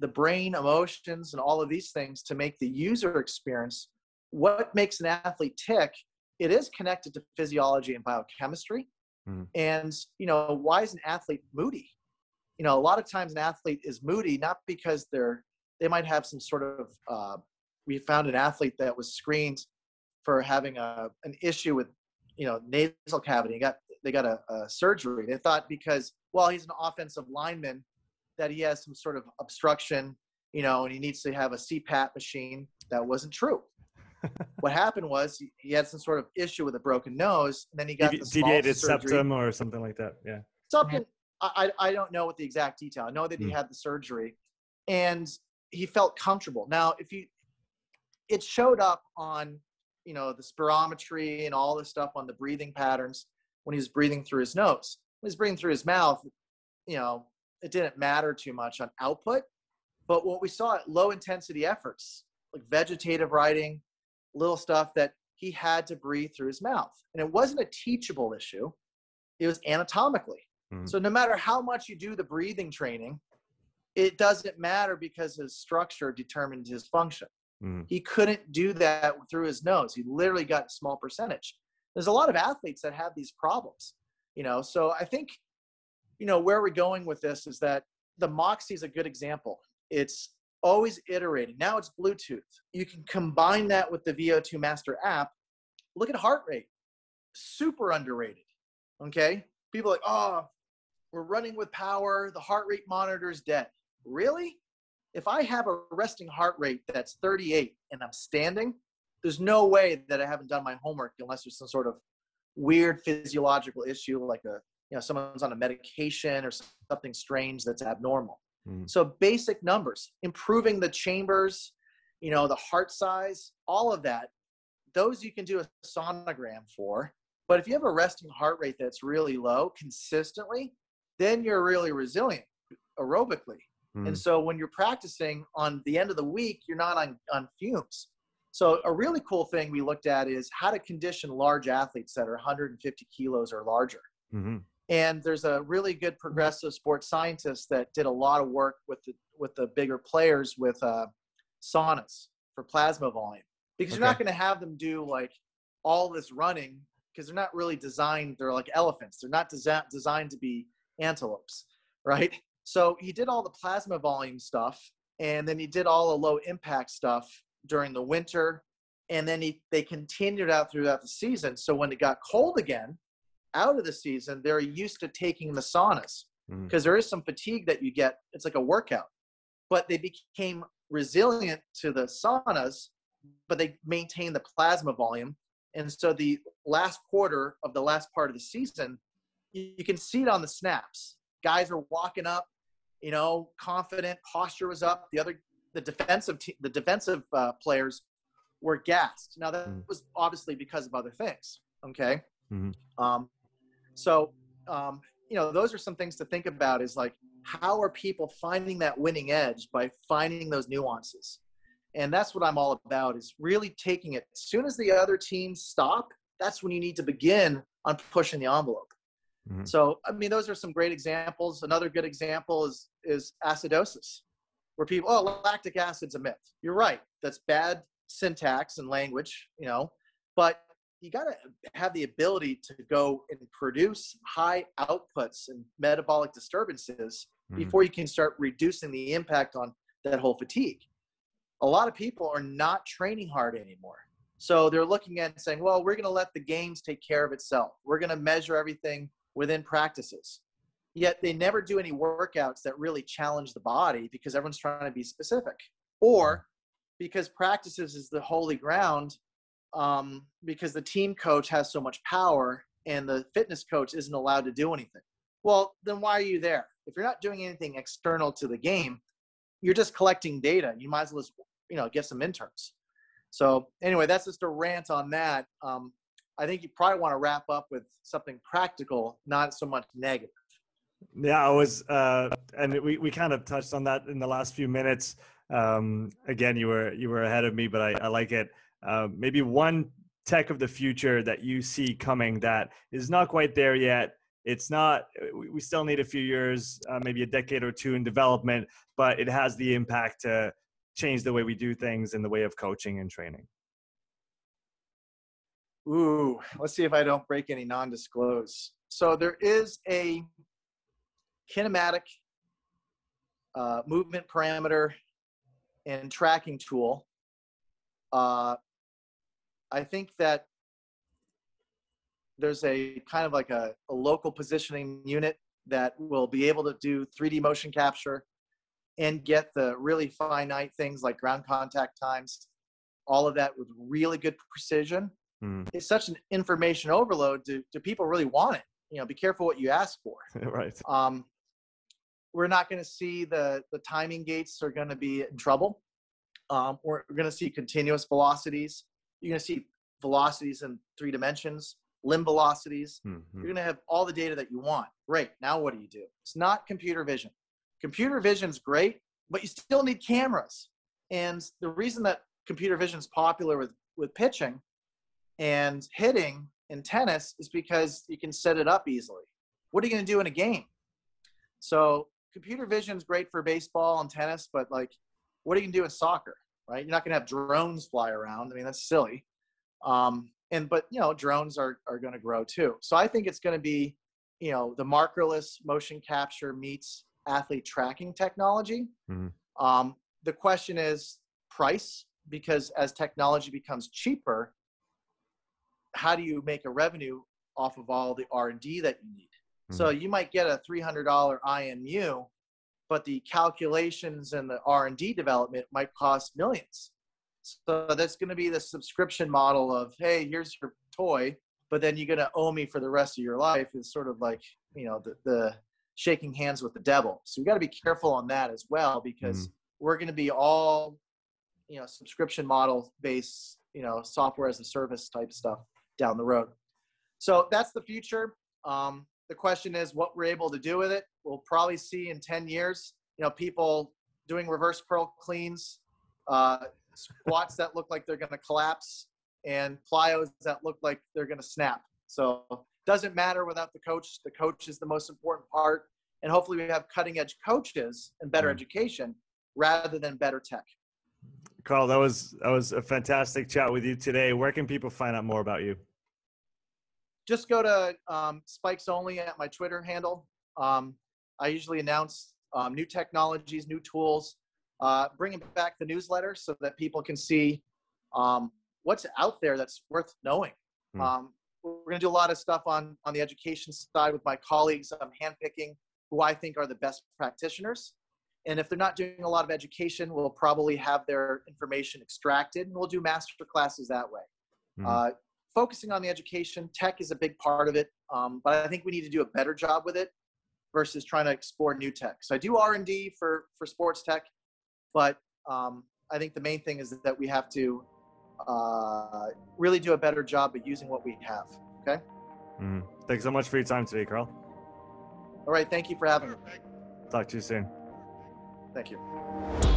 the brain, emotions, and all of these things to make the user experience. What makes an athlete tick? It is connected to physiology and biochemistry Mm. And, you know, why is an athlete moody? You know, a lot of times an athlete is moody not because they're, they might have some sort of, uh, we found an athlete that was screened for having a, an issue with, you know, nasal cavity. He got, they got a, a surgery. They thought because, well, he's an offensive lineman that he has some sort of obstruction, you know, and he needs to have a CPAP machine. That wasn't true *laughs* what happened was he, had some sort of issue with a broken nose, and then he got the deviated septum or something like that. Yeah, something. I I don't know what the exact detail. I know that he mm. had the surgery, and he felt comfortable. Now, if you, it showed up on you know the spirometry and all this stuff on the breathing patterns when he was breathing through his nose. When he's breathing through his mouth, you know, it didn't matter too much on output. But what we saw at low intensity efforts, like vegetative writing, little stuff that he had to breathe through his mouth. And it wasn't a teachable issue, it was anatomically. Mm-hmm. So no matter how much you do the breathing training, it doesn't matter because his structure determined his function. Mm-hmm. He couldn't do that through his nose. He literally got a small percentage. There's a lot of athletes that have these problems, you know. So I think, you know, where we're going with this is that the Moxy is a good example. It's always iterating. Now it's Bluetooth. You can combine that with the VO2 Master app. Look at heart rate, super underrated. Okay, people like, oh, we're running with power. The heart rate monitor is dead. Really? If I have a resting heart rate that's 38 and I'm standing, there's no way that I haven't done my homework unless there's some sort of weird physiological issue like a you know someone's on a medication or something strange that's abnormal Mm. So basic numbers, improving the chambers, you know, the heart size, all of that, those you can do a sonogram for. But if you have a resting heart rate that's really low consistently, then you're really resilient aerobically. Mm. And so when you're practicing on the end of the week, you're not on, on fumes. So a really cool thing we looked at is how to condition large athletes that are 150 kilos or larger. Mm-hmm. And there's a really good progressive sports scientist that did a lot of work with the with the bigger players with uh, saunas for plasma volume because okay. you're not going to have them do like all this running because they're not really designed. They're like elephants. They're not desi- designed to be antelopes, right? So he did all the plasma volume stuff, and then he did all the low impact stuff during the winter, and then he they continued out throughout the season. So when it got cold again, out of the season, they're used to taking the saunas because mm. there is some fatigue that you get. It's like a workout, but they became resilient to the saunas, but they maintain the plasma volume. And so the last quarter of the last part of the season, you, you can see it on the snaps. guys are walking up, you know, confident, posture was up. The other, the defensive, te- the defensive uh, players were gassed. Now that Mm. was obviously because of other things. Okay. Mhm. Um, so, um, you know, those are some things to think about. Is like, how are people finding that winning edge by finding those nuances? And that's what I'm all about. Is really taking it. As soon as the other teams stop, that's when you need to begin on pushing the envelope. Mhm. So, I mean, those are some great examples. Another good example is is acidosis, where people, oh, lactic acid's a myth. You're right. That's bad syntax and language, you know, but you got to have the ability to go and produce high outputs and metabolic disturbances Mhm. before you can start reducing the impact on that whole fatigue. A lot of people are not training hard anymore. So they're looking at and saying, well, we're going to let the games take care of itself. We're going to measure everything within practices. Yet they never do any workouts that really challenge the body because everyone's trying to be specific. Or because practices is the holy ground um, because the team coach has so much power and the fitness coach isn't allowed to do anything. Well, then why are you there? If you're not doing anything external to the game, you're just collecting data. You might as well, just, you know, get some interns. So anyway, that's just a rant on that. Um, I think you probably want to wrap up with something practical, not so much negative. Yeah, I was, uh, and we, we kind of touched on that in the last few minutes. Um, again, you were you were ahead of me, but I, I like it. Uh, maybe one tech of the future that you see coming that is not quite there yet. It's not. We, still need a few years, uh, maybe a decade or two in development, but it has the impact to change the way we do things in the way of coaching and training. Ooh, let's see if I don't break any non-disclose. So there is a kinematic uh, movement parameter and tracking tool. Uh, I think that there's a kind of like a, a local positioning unit that will be able to do 3D motion capture and get the really finite things like ground contact times, all of that with really good precision Mm, it's such an information overload. Do, do people really want it? You know, be careful what you ask for. *laughs* right. Um, we're not going to see the the timing gates are going to be in trouble. Um, we're going to see continuous velocities. You're going to see velocities in three dimensions, limb velocities. Mhm. You're going to have all the data that you want. Great. Now what do you do? It's not computer vision. Computer vision's great, but you still need cameras. And the reason that computer vision is popular with with pitching and hitting in tennis is because you can set it up easily. What are you going to do in a game? So computer vision is great for baseball and tennis, but like, what are you going to do in soccer? Right? You're not going to have drones fly around. I mean, that's silly. Um, and but you know, drones are are going to grow too. So I think it's going to be, you know, the markerless motion capture meets athlete tracking technology. Mhm. Um, the question is price because as technology becomes cheaper, how do you make a revenue off of all the r&d that you need so you might get a $300 imu but the calculations and the r&d development might cost millions. So that's going to be the subscription model of hey here's your toy but then you're going to owe me for the rest of your life is sort of like you know the, the shaking hands with the devil. So we got to be careful on that as well because we're going to be all you know subscription model based you know software as a service type stuff down the road. So that's the future. Um, the question is what we're able to do with it we'll probably see in 10 years you know people doing reverse curl cleans uh, squats that look like they're going to collapse and plyos that look like they're going to snap so doesn't matter without the coach the coach is the most important part and hopefully we have cutting edge coaches and better Mm. education rather than better tech Carl, that was that was a fantastic chat with you today. Where can people find out more about you? Just go to um, SpikesOnly at my twitter handle. Um, i usually announce um, new technologies new tools uh, bringing back the newsletter so that people can see um, what's out there that's worth knowing. Um, we're going to do a lot of stuff on on the education side with my colleagues. I'm handpicking who i think are the best practitioners. And if they're not doing a lot of education we'll probably have their information extracted and we'll do master classes that way. Mhm. uh, focusing on the education tech is a big part of it um, but i think we need to do a better job with it versus trying to explore new tech. So I do R and D for for sports tech, but um, I think the main thing is that we have to uh, really do a better job of using what we have. Okay. Mm. Thanks so much for your time today, Carl. All right. Thank you for having me. Talk to you soon. Thank you.